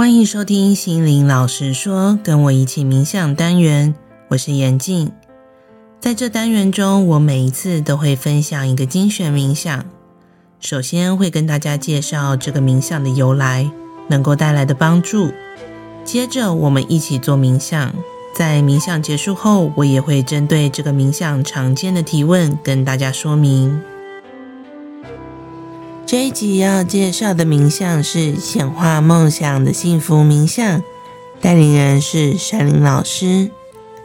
欢迎收听心灵老师说，跟我一起冥想单元，我是严静。在这单元中，我每一次都会分享一个精选冥想。首先会跟大家介绍这个冥想的由来，能够带来的帮助。接着我们一起做冥想。在冥想结束后，我也会针对这个冥想常见的提问跟大家说明。这一集要介绍的冥想是显化梦想的幸福冥想，带领人是山林老师。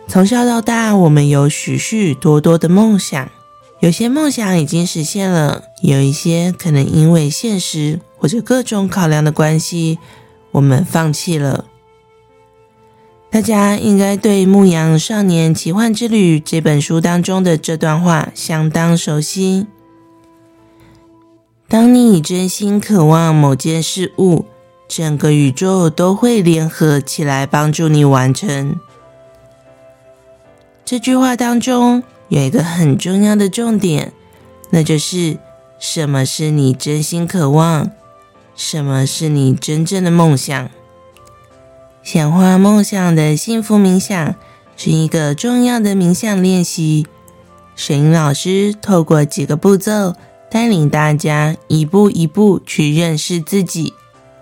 从小到大，我们有许许多多的梦想，有些梦想已经实现了，有一些可能因为现实或者各种考量的关系，我们放弃了。大家应该对《牧羊少年奇幻之旅》这本书当中的这段话相当熟悉。当你真心渴望某件事物，整个宇宙都会联合起来帮助你完成。这句话当中有一个很重要的重点，那就是什么是你真心渴望，什么是你真正的梦想。显化梦想的幸福冥想是一个重要的冥想练习。沈英老师透过几个步骤。带领大家一步一步去认识自己，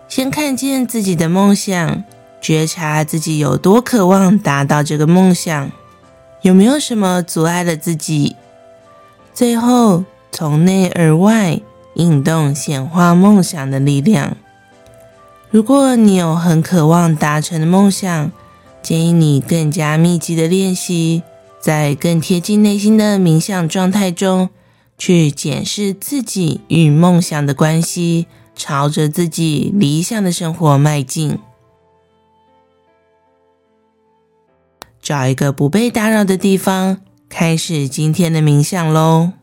先看见自己的梦想，觉察自己有多渴望达到这个梦想，有没有什么阻碍了自己？最后从内而外引动显化梦想的力量。如果你有很渴望达成的梦想，建议你更加密集的练习，在更贴近内心的冥想状态中。去检视自己与梦想的关系，朝着自己理想的生活迈进。找一个不被打扰的地方，开始今天的冥想喽。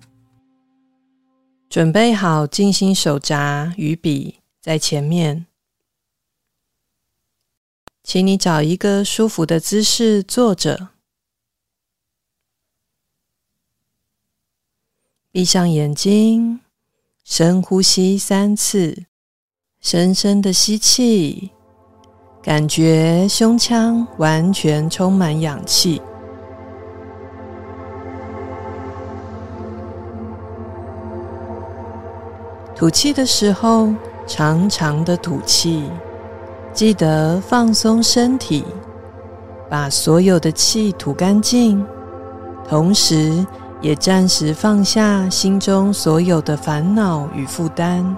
准备好静心手札与笔在前面，请你找一个舒服的姿势坐着。闭上眼睛，深呼吸三次，深深的吸气，感觉胸腔完全充满氧气。吐气的时候，长长的吐气，记得放松身体，把所有的气吐干净，同时，也暂时放下心中所有的烦恼与负担，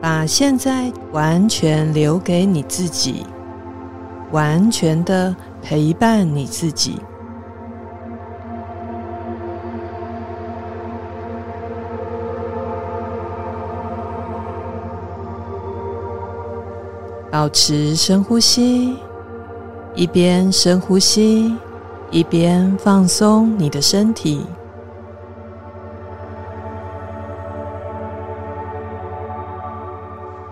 把现在完全留给你自己，完全的陪伴你自己。保持深呼吸，一边深呼吸，一边放松你的身体，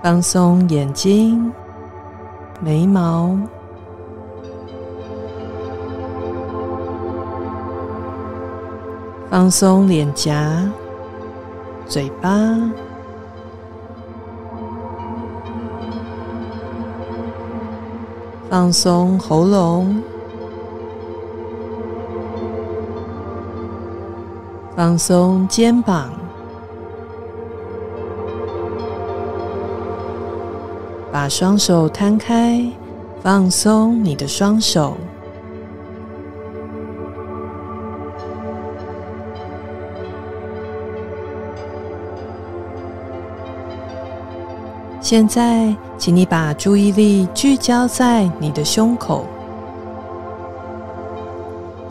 放松眼睛、眉毛，放松脸颊、嘴巴。放松喉咙，放松肩膀，把双手摊开，放松你的双手。现在，请你把注意力聚焦在你的胸口，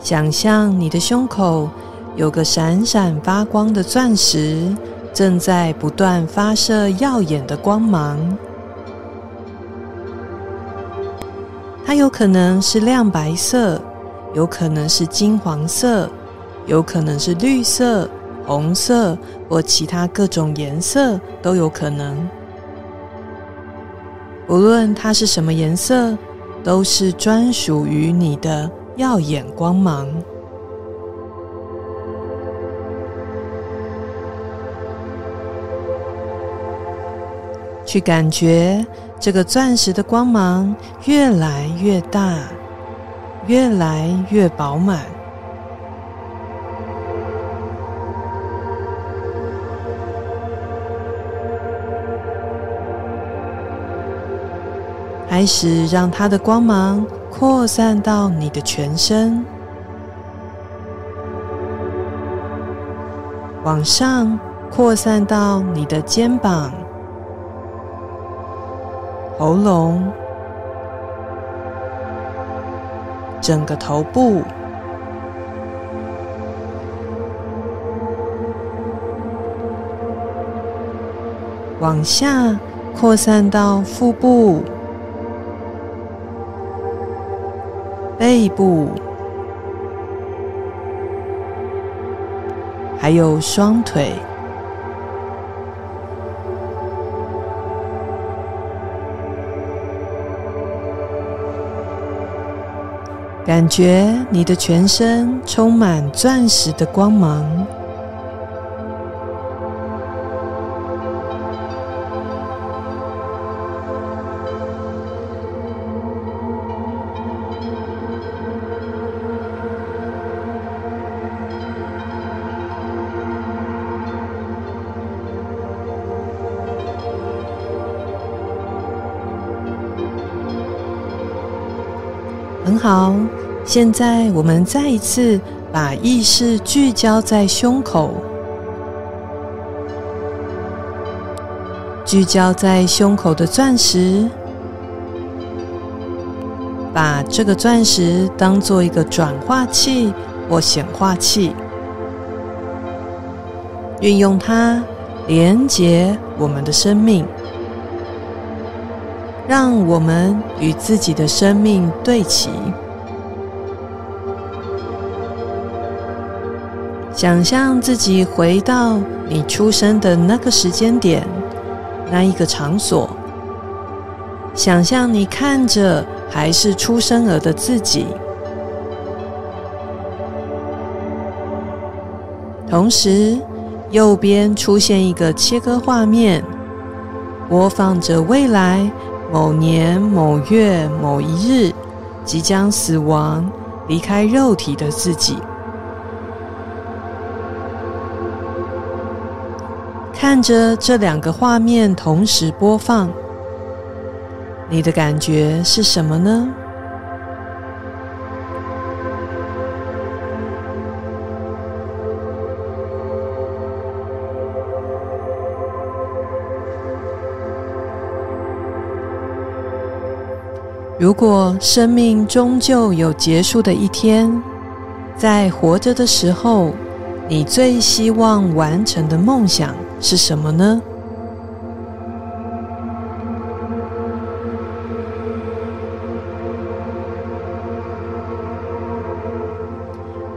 想象你的胸口有个闪闪发光的钻石，正在不断发射耀眼的光芒。它有可能是亮白色，有可能是金黄色，有可能是绿色、红色或其他各种颜色都有可能。无论它是什么颜色，都是专属于你的耀眼光芒。去感觉这个钻石的光芒越来越大，越来越饱满，开始让它的光芒扩散到你的全身，往上扩散到你的肩膀。喉咙，整个头部，往下扩散到腹部、背部，还有双腿。感觉你的全身充满钻石的光芒，好。现在，我们再一次把意识聚焦在胸口，聚焦在胸口的钻石，把这个钻石当做一个转化器或显化器，运用它连接我们的生命，让我们与自己的生命对齐。想象自己回到你出生的那个时间点，那一个场所。想象你看着还是出生儿的自己，同时右边出现一个切割画面，播放着未来某年某月某一日即将死亡、离开肉体的自己。看着这两个画面同时播放，你的感觉是什么呢？如果生命终究有结束的一天，在活着的时候，你最希望完成的梦想是什么呢？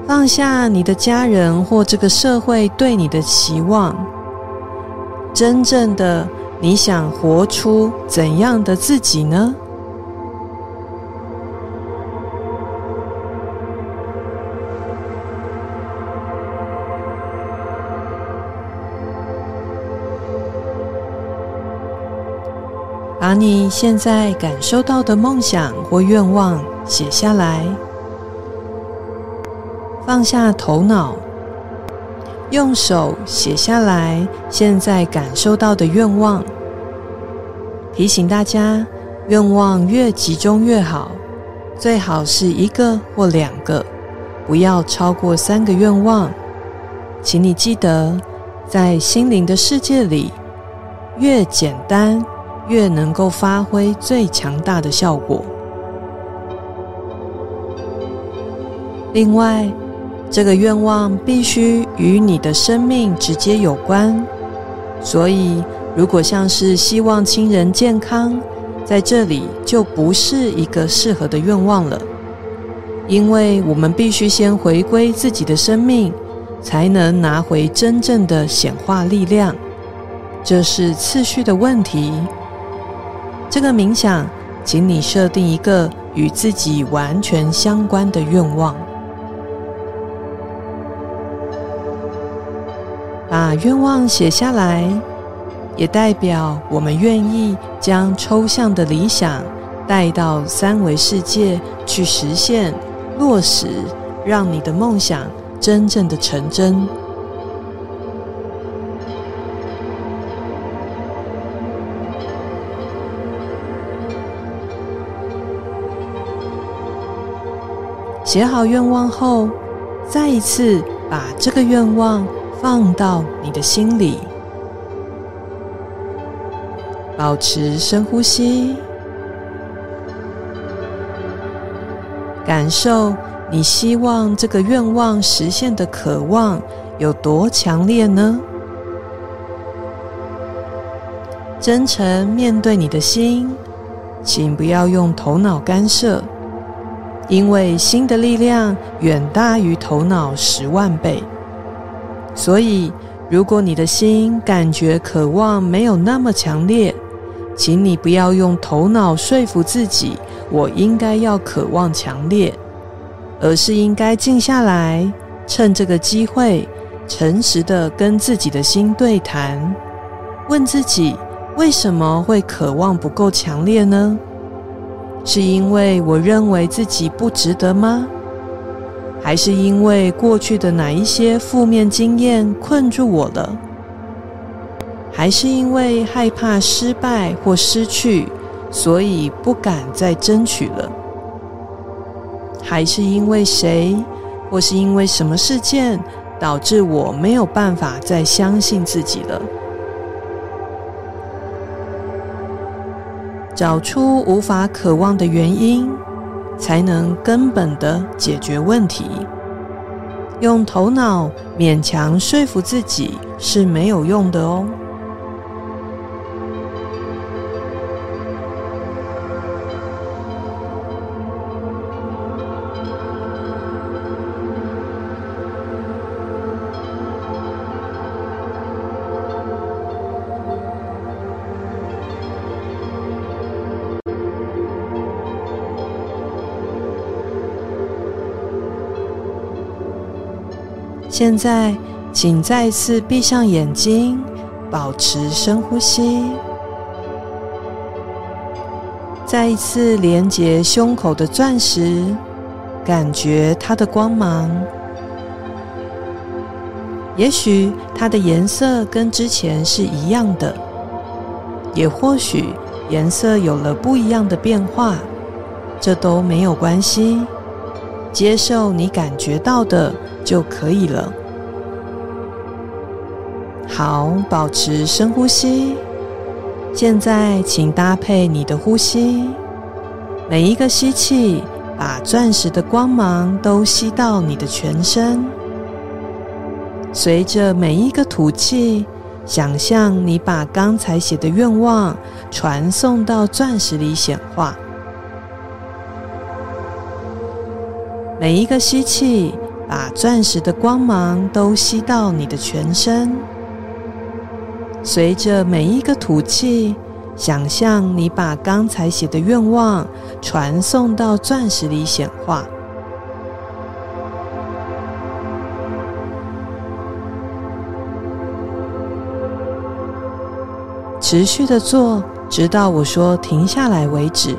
放下你的家人或这个社会对你的期望，真正的你想活出怎样的自己呢？把你现在感受到的梦想或愿望写下来，放下头脑，用手写下来现在感受到的愿望。提醒大家，愿望越集中越好，最好是一个或两个，不要超过三个愿望。请你记得，在心灵的世界里，越简单，越能够发挥最强大的效果。另外，这个愿望必须与你的生命直接有关，所以如果像是希望亲人健康，在这里就不是一个适合的愿望了，因为我们必须先回归自己的生命，才能拿回真正的显化力量，这是次序的问题。这个冥想请你设定一个与自己完全相关的愿望，把愿望写下来，也代表我们愿意将抽象的理想带到三维世界去实现、落实，让你的梦想真正的成真。写好愿望后，再一次把这个愿望放到你的心里，保持深呼吸，感受你希望这个愿望实现的渴望有多强烈呢？真诚面对你的心，请不要用头脑干涉。因为心的力量远大于头脑十万倍，所以如果你的心感觉渴望没有那么强烈，请你不要用头脑说服自己，我应该要渴望强烈，而是应该静下来，趁这个机会，诚实的跟自己的心对谈，问自己为什么会渴望不够强烈呢？是因为我认为自己不值得吗？还是因为过去的哪一些负面经验困住我了？还是因为害怕失败或失去，所以不敢再争取了？还是因为谁，或是因为什么事件，导致我没有办法再相信自己了？找出无法渴望的原因，才能根本的解决问题。用头脑勉强说服自己是没有用的哦。现在，请再次闭上眼睛，保持深呼吸，再一次连接胸口的钻石，感觉它的光芒。也许它的颜色跟之前是一样的，也或许颜色有了不一样的变化，这都没有关系。接受你感觉到的就可以了。好，保持深呼吸。现在，请搭配你的呼吸，每一个吸气，把钻石的光芒都吸到你的全身。随着每一个吐气，想象你把刚才写的愿望传送到钻石里显化。每一个吸气，把钻石的光芒都吸到你的全身。随着每一个吐气，想象你把刚才写的愿望传送到钻石里显化。持续的做，直到我说停下来为止。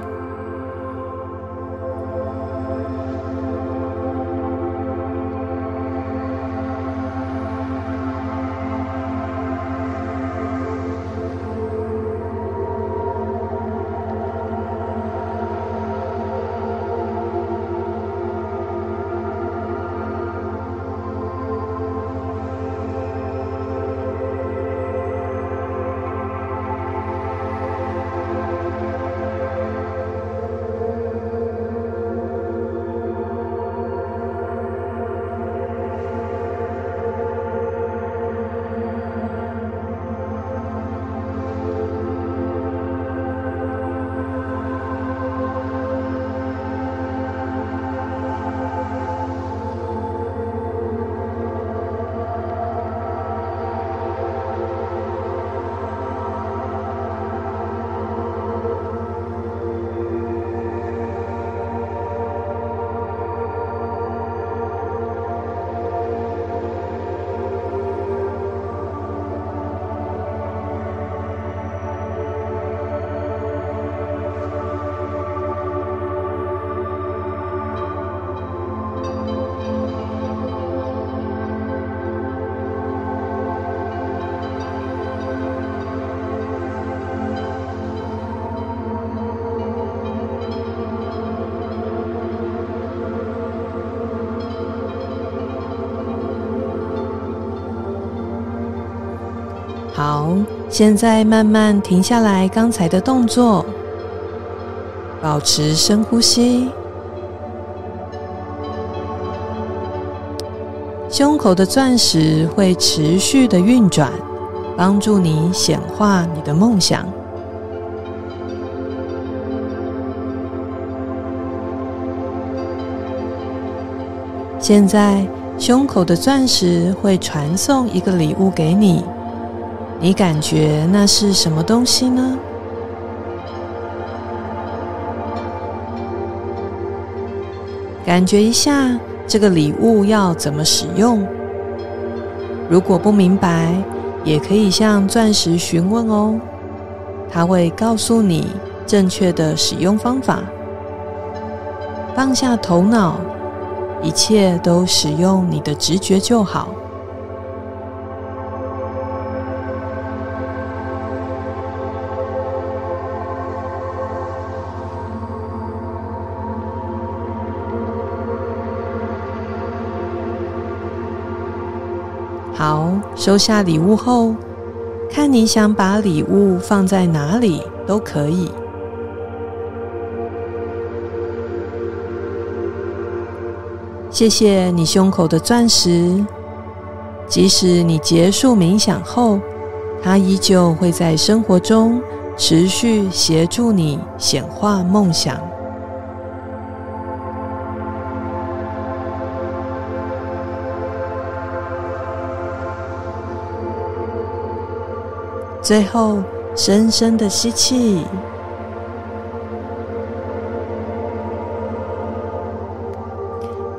好，现在慢慢停下来刚才的动作，保持深呼吸。胸口的钻石会持续的运转，帮助你显化你的梦想。现在，胸口的钻石会传送一个礼物给你。你感觉那是什么东西呢？感觉一下这个礼物要怎么使用。如果不明白，也可以向钻石询问哦，它会告诉你正确的使用方法。放下头脑，一切都使用你的直觉就好。好，收下礼物后，看你想把礼物放在哪里都可以。谢谢你胸口的钻石，即使你结束冥想后，它依旧会在生活中持续协助你显化梦想。最后，深深的吸气，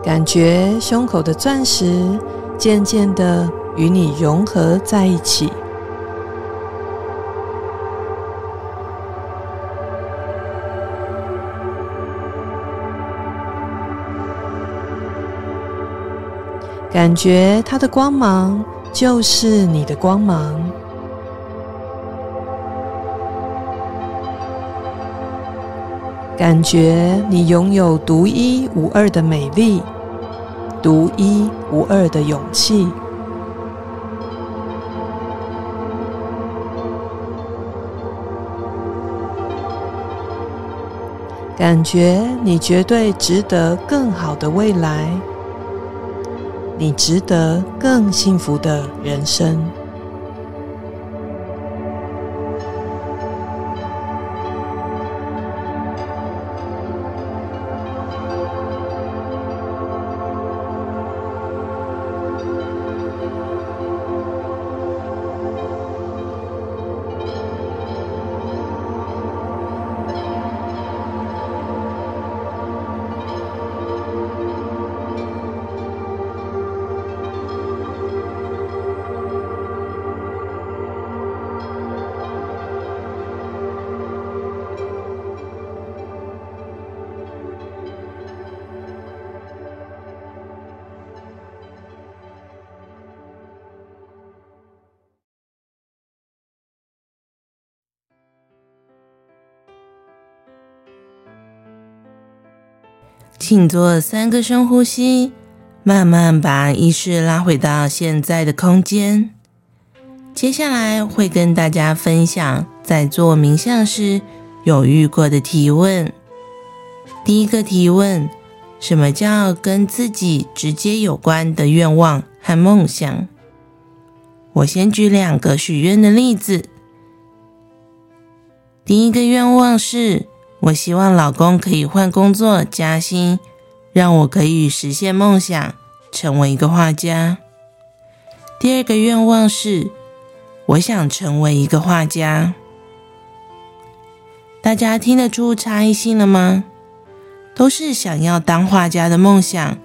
感觉胸口的钻石渐渐的与你融合在一起。感觉它的光芒就是你的光芒。感觉你拥有独一无二的美丽，独一无二的勇气。感觉你绝对值得更好的未来，你值得更幸福的人生。请做三个深呼吸，慢慢把意识拉回到现在的空间。接下来会跟大家分享在做冥想时有遇过的提问。第一个提问：什么叫跟自己直接有关的愿望和梦想？我先举两个许愿的例子。第一个愿望是，我希望老公可以换工作加薪，让我可以实现梦想，成为一个画家。第二个愿望是，我想成为一个画家。大家听得出差异性了吗？都是想要当画家的梦想，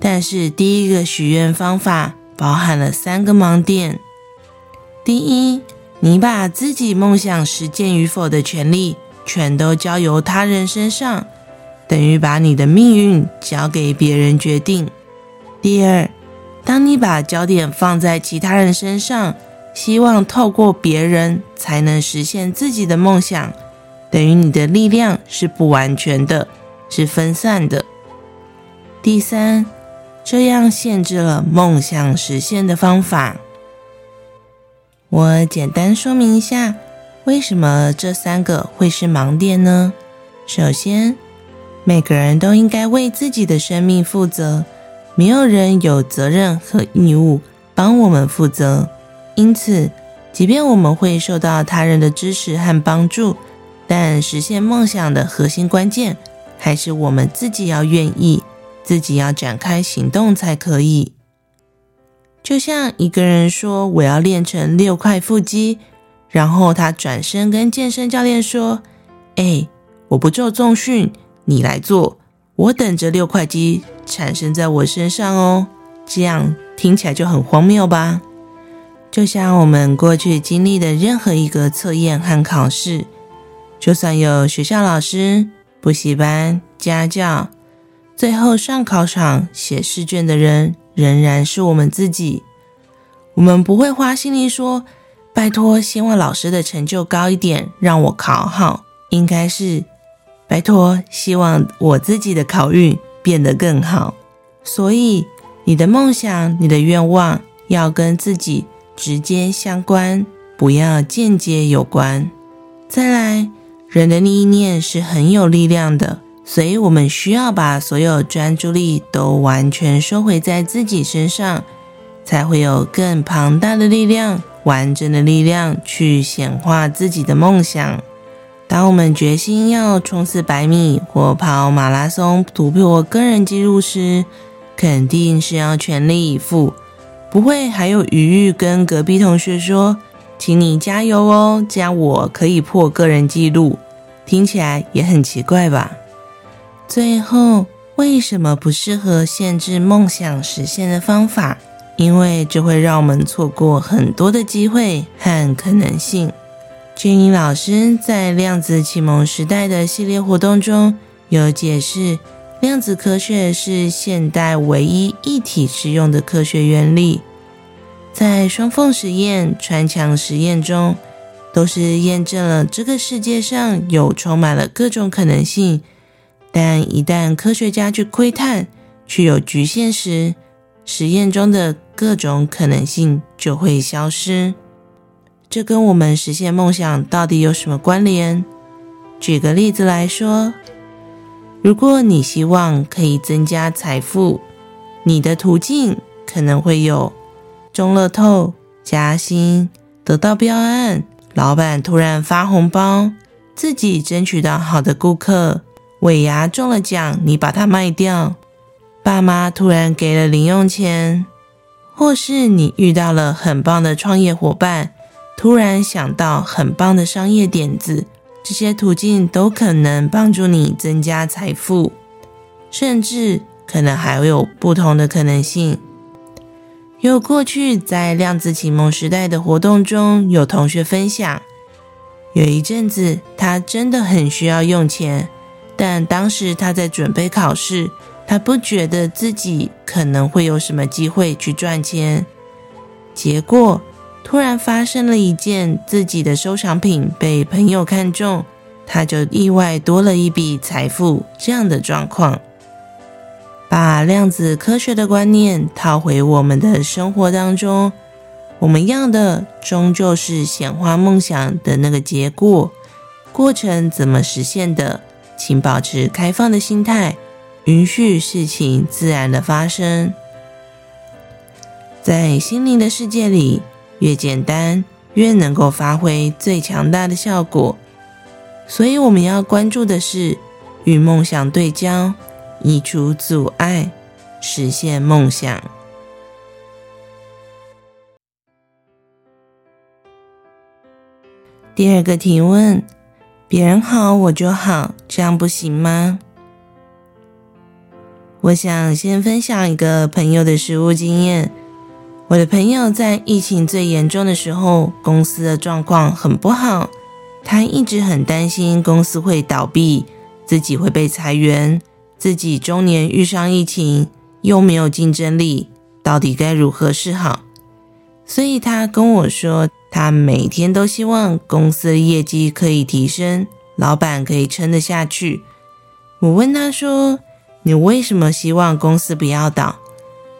但是第一个许愿方法包含了三个盲点。第一，你把自己梦想实践与否的权利，全都交由他人身上，等于把你的命运交给别人决定。第二，当你把焦点放在其他人身上，希望透过别人才能实现自己的梦想，等于你的力量是不完全的，是分散的。第三，这样限制了梦想实现的方法。我简单说明一下，为什么这三个会是盲点呢？首先，每个人都应该为自己的生命负责，没有人有责任和义务帮我们负责。因此，即便我们会受到他人的支持和帮助，但实现梦想的核心关键，还是我们自己要愿意，自己要展开行动才可以。就像一个人说：“我要练成六块腹肌。”然后他转身跟健身教练说：“哎，我不做重训，你来做，我等着六块肌产生在我身上哦。”这样听起来就很荒谬吧？就像我们过去经历的任何一个测验和考试，就算有学校老师、补习班、家教，最后上考场写试卷的人。仍然是我们自己，我们不会花心力说：“拜托，希望老师的成就高一点，让我考好。”应该是：“拜托，希望我自己的考运变得更好。”所以，你的梦想、你的愿望要跟自己直接相关，不要间接有关。再来，人的意念是很有力量的。所以，我们需要把所有专注力都完全收回在自己身上，才会有更庞大的力量、完整的力量去显化自己的梦想。当我们决心要冲刺百米或跑马拉松、突破个人纪录时，肯定是要全力以赴，不会还有余裕跟隔壁同学说：“请你加油哦，这样我可以破个人纪录。”听起来也很奇怪吧？最后，为什么不适合限制梦想实现的方法？因为这会让我们错过很多的机会和可能性。Jenny 老师在量子启蒙时代的系列活动中有解释，量子科学是现代唯一一体适用的科学原理。在双缝实验、穿墙实验中，都是验证了这个世界上有充满了各种可能性。但一旦科学家去窥探，却有局限时，实验中的各种可能性就会消失。这跟我们实现梦想到底有什么关联？举个例子来说，如果你希望可以增加财富，你的途径可能会有中乐透、加薪、得到标案、老板突然发红包、自己争取到好的顾客。尾牙中了奖，你把它卖掉；爸妈突然给了零用钱，或是你遇到了很棒的创业伙伴，突然想到很棒的商业点子，这些途径都可能帮助你增加财富，甚至可能还有不同的可能性。有过去在量子启蒙时代的活动中，有同学分享，有一阵子他真的很需要用钱。但当时他在准备考试，他不觉得自己可能会有什么机会去赚钱。结果突然发生了一件自己的收藏品被朋友看中，他就意外多了一笔财富。这样的状况，把量子科学的观念套回我们的生活当中，我们要的终究是显化梦想的那个结果，过程怎么实现的？请保持开放的心态，允许事情自然的发生。在心灵的世界里，越简单越能够发挥最强大的效果。所以我们要关注的是与梦想对焦，移除阻碍，实现梦想。第二个提问。别人好，我就好，这样不行吗？我想先分享一个朋友的实务经验。我的朋友在疫情最严重的时候，公司的状况很不好，他一直很担心公司会倒闭，自己会被裁员，自己中年遇上疫情，又没有竞争力，到底该如何是好？所以他跟我说。他每天都希望公司的业绩可以提升，老板可以撑得下去。我问他说：“你为什么希望公司不要倒？”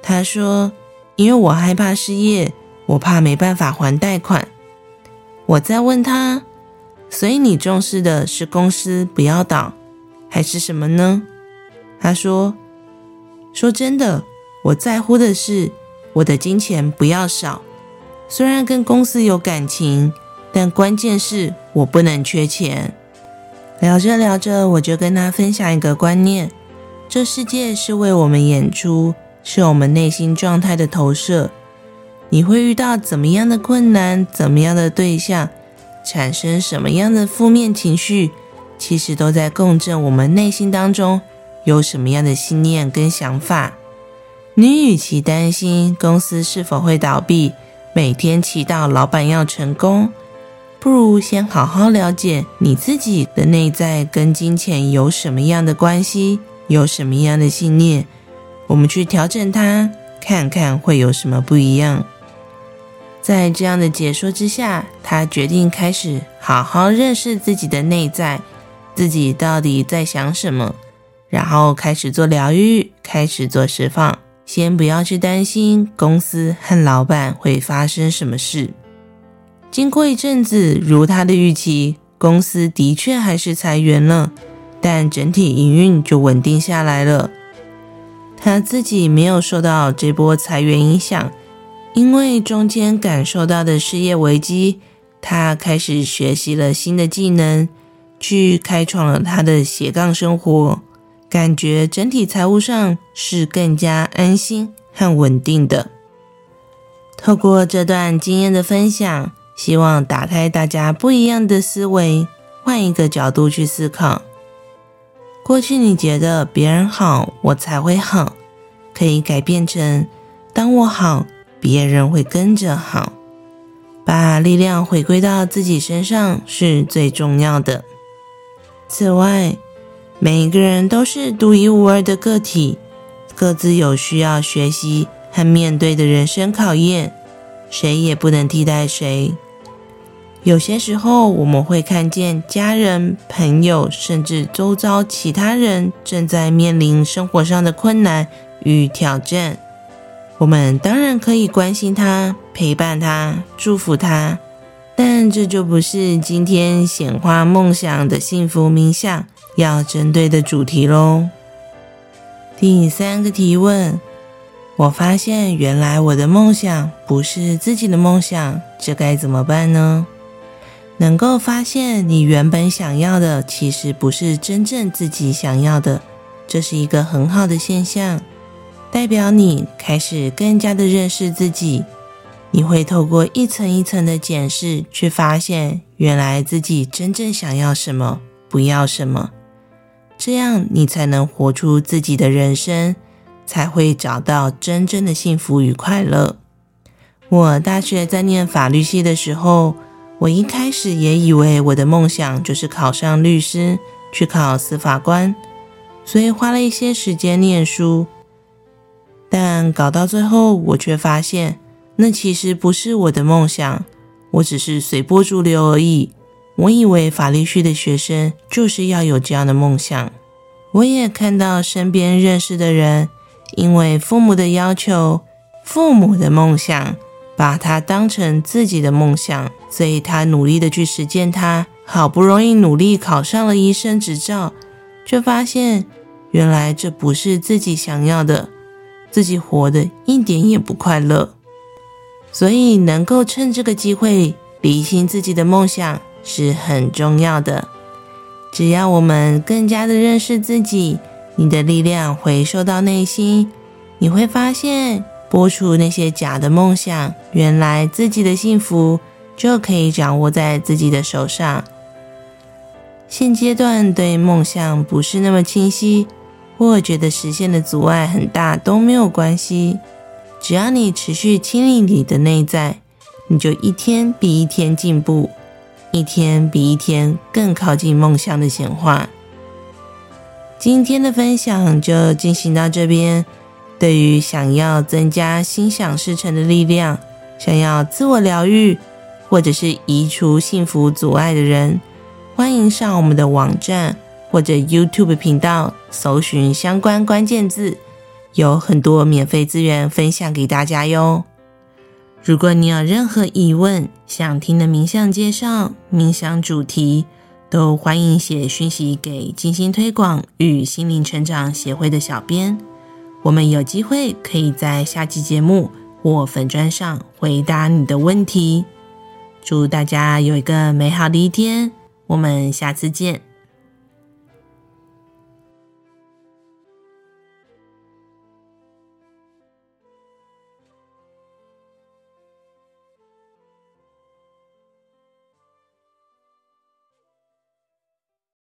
他说：“因为我害怕失业，我怕没办法还贷款，我再问他，所以你重视的是公司不要倒，还是什么呢？他说：“说真的，我在乎的是我的金钱不要少。虽然跟公司有感情，但关键是我不能缺钱。”聊着聊着，我就跟他分享一个观念：这世界是为我们演出，是我们内心状态的投射。你会遇到怎么样的困难，怎么样的对象，产生什么样的负面情绪，其实都在共振我们内心当中。有什么样的信念跟想法？你与其担心公司是否会倒闭，每天祈祷老板要成功，不如先好好了解你自己的内在跟金钱有什么样的关系，有什么样的信念，我们去调整它，看看会有什么不一样。在这样的解说之下，他决定开始好好认识自己的内在，自己到底在想什么。然后开始做疗愈，开始做释放。先不要去担心公司和老板会发生什么事。经过一阵子，如他的预期，公司的确还是裁员了，但整体营运就稳定下来了。他自己没有受到这波裁员影响，因为中间感受到的失业危机，他开始学习了新的技能，去开创了他的斜杠生活。感觉整体财务上是更加安心和稳定的。透过这段经验的分享，希望打开大家不一样的思维，换一个角度去思考。过去你觉得别人好，我才会好，可以改变成当我好，别人会跟着好。把力量回归到自己身上是最重要的。此外，每一个人都是独一无二的个体，各自有需要学习和面对的人生考验，谁也不能替代谁。有些时候，我们会看见家人、朋友，甚至周遭其他人正在面临生活上的困难与挑战，我们当然可以关心他、陪伴他、祝福他，但这就不是今天显化梦想的幸福冥想。要针对的主题喽。第三个提问：我发现原来我的梦想不是自己的梦想，这该怎么办呢？能够发现你原本想要的，其实不是真正自己想要的，这是一个很好的现象，代表你开始更加的认识自己。你会透过一层一层的检视，去发现原来自己真正想要什么，不要什么。这样，你才能活出自己的人生，才会找到真正的幸福与快乐。我大学在念法律系的时候，我一开始也以为我的梦想就是考上律师，去考司法官，所以花了一些时间念书。但搞到最后，我却发现，那其实不是我的梦想，我只是随波逐流而已。我以为法律系的学生就是要有这样的梦想。我也看到身边认识的人，因为父母的要求、父母的梦想，把他当成自己的梦想，所以他努力的去实践它。好不容易努力考上了医生执照，却发现原来这不是自己想要的，自己活得一点也不快乐。所以能够趁这个机会理清自己的梦想。是很重要的。只要我们更加的认识自己，你的力量回收到内心，你会发现，播出那些假的梦想，原来自己的幸福就可以掌握在自己的手上。现阶段对梦想不是那么清晰，或觉得实现的阻碍很大都没有关系，只要你持续清理你的内在，你就一天比一天进步。一天比一天更靠近梦想的显化。今天的分享就进行到这边。对于想要增加心想事成的力量，想要自我疗愈，或者是移除幸福阻碍的人，欢迎上我们的网站或者 YouTube 频道，搜寻相关关键字，有很多免费资源分享给大家哟。如果你有任何疑问，想听的冥想介绍、冥想主题，都欢迎写讯息给静心推广与心灵成长协会的小编，我们有机会可以在下期节目或粉砖上回答你的问题。祝大家有一个美好的一天，我们下次见。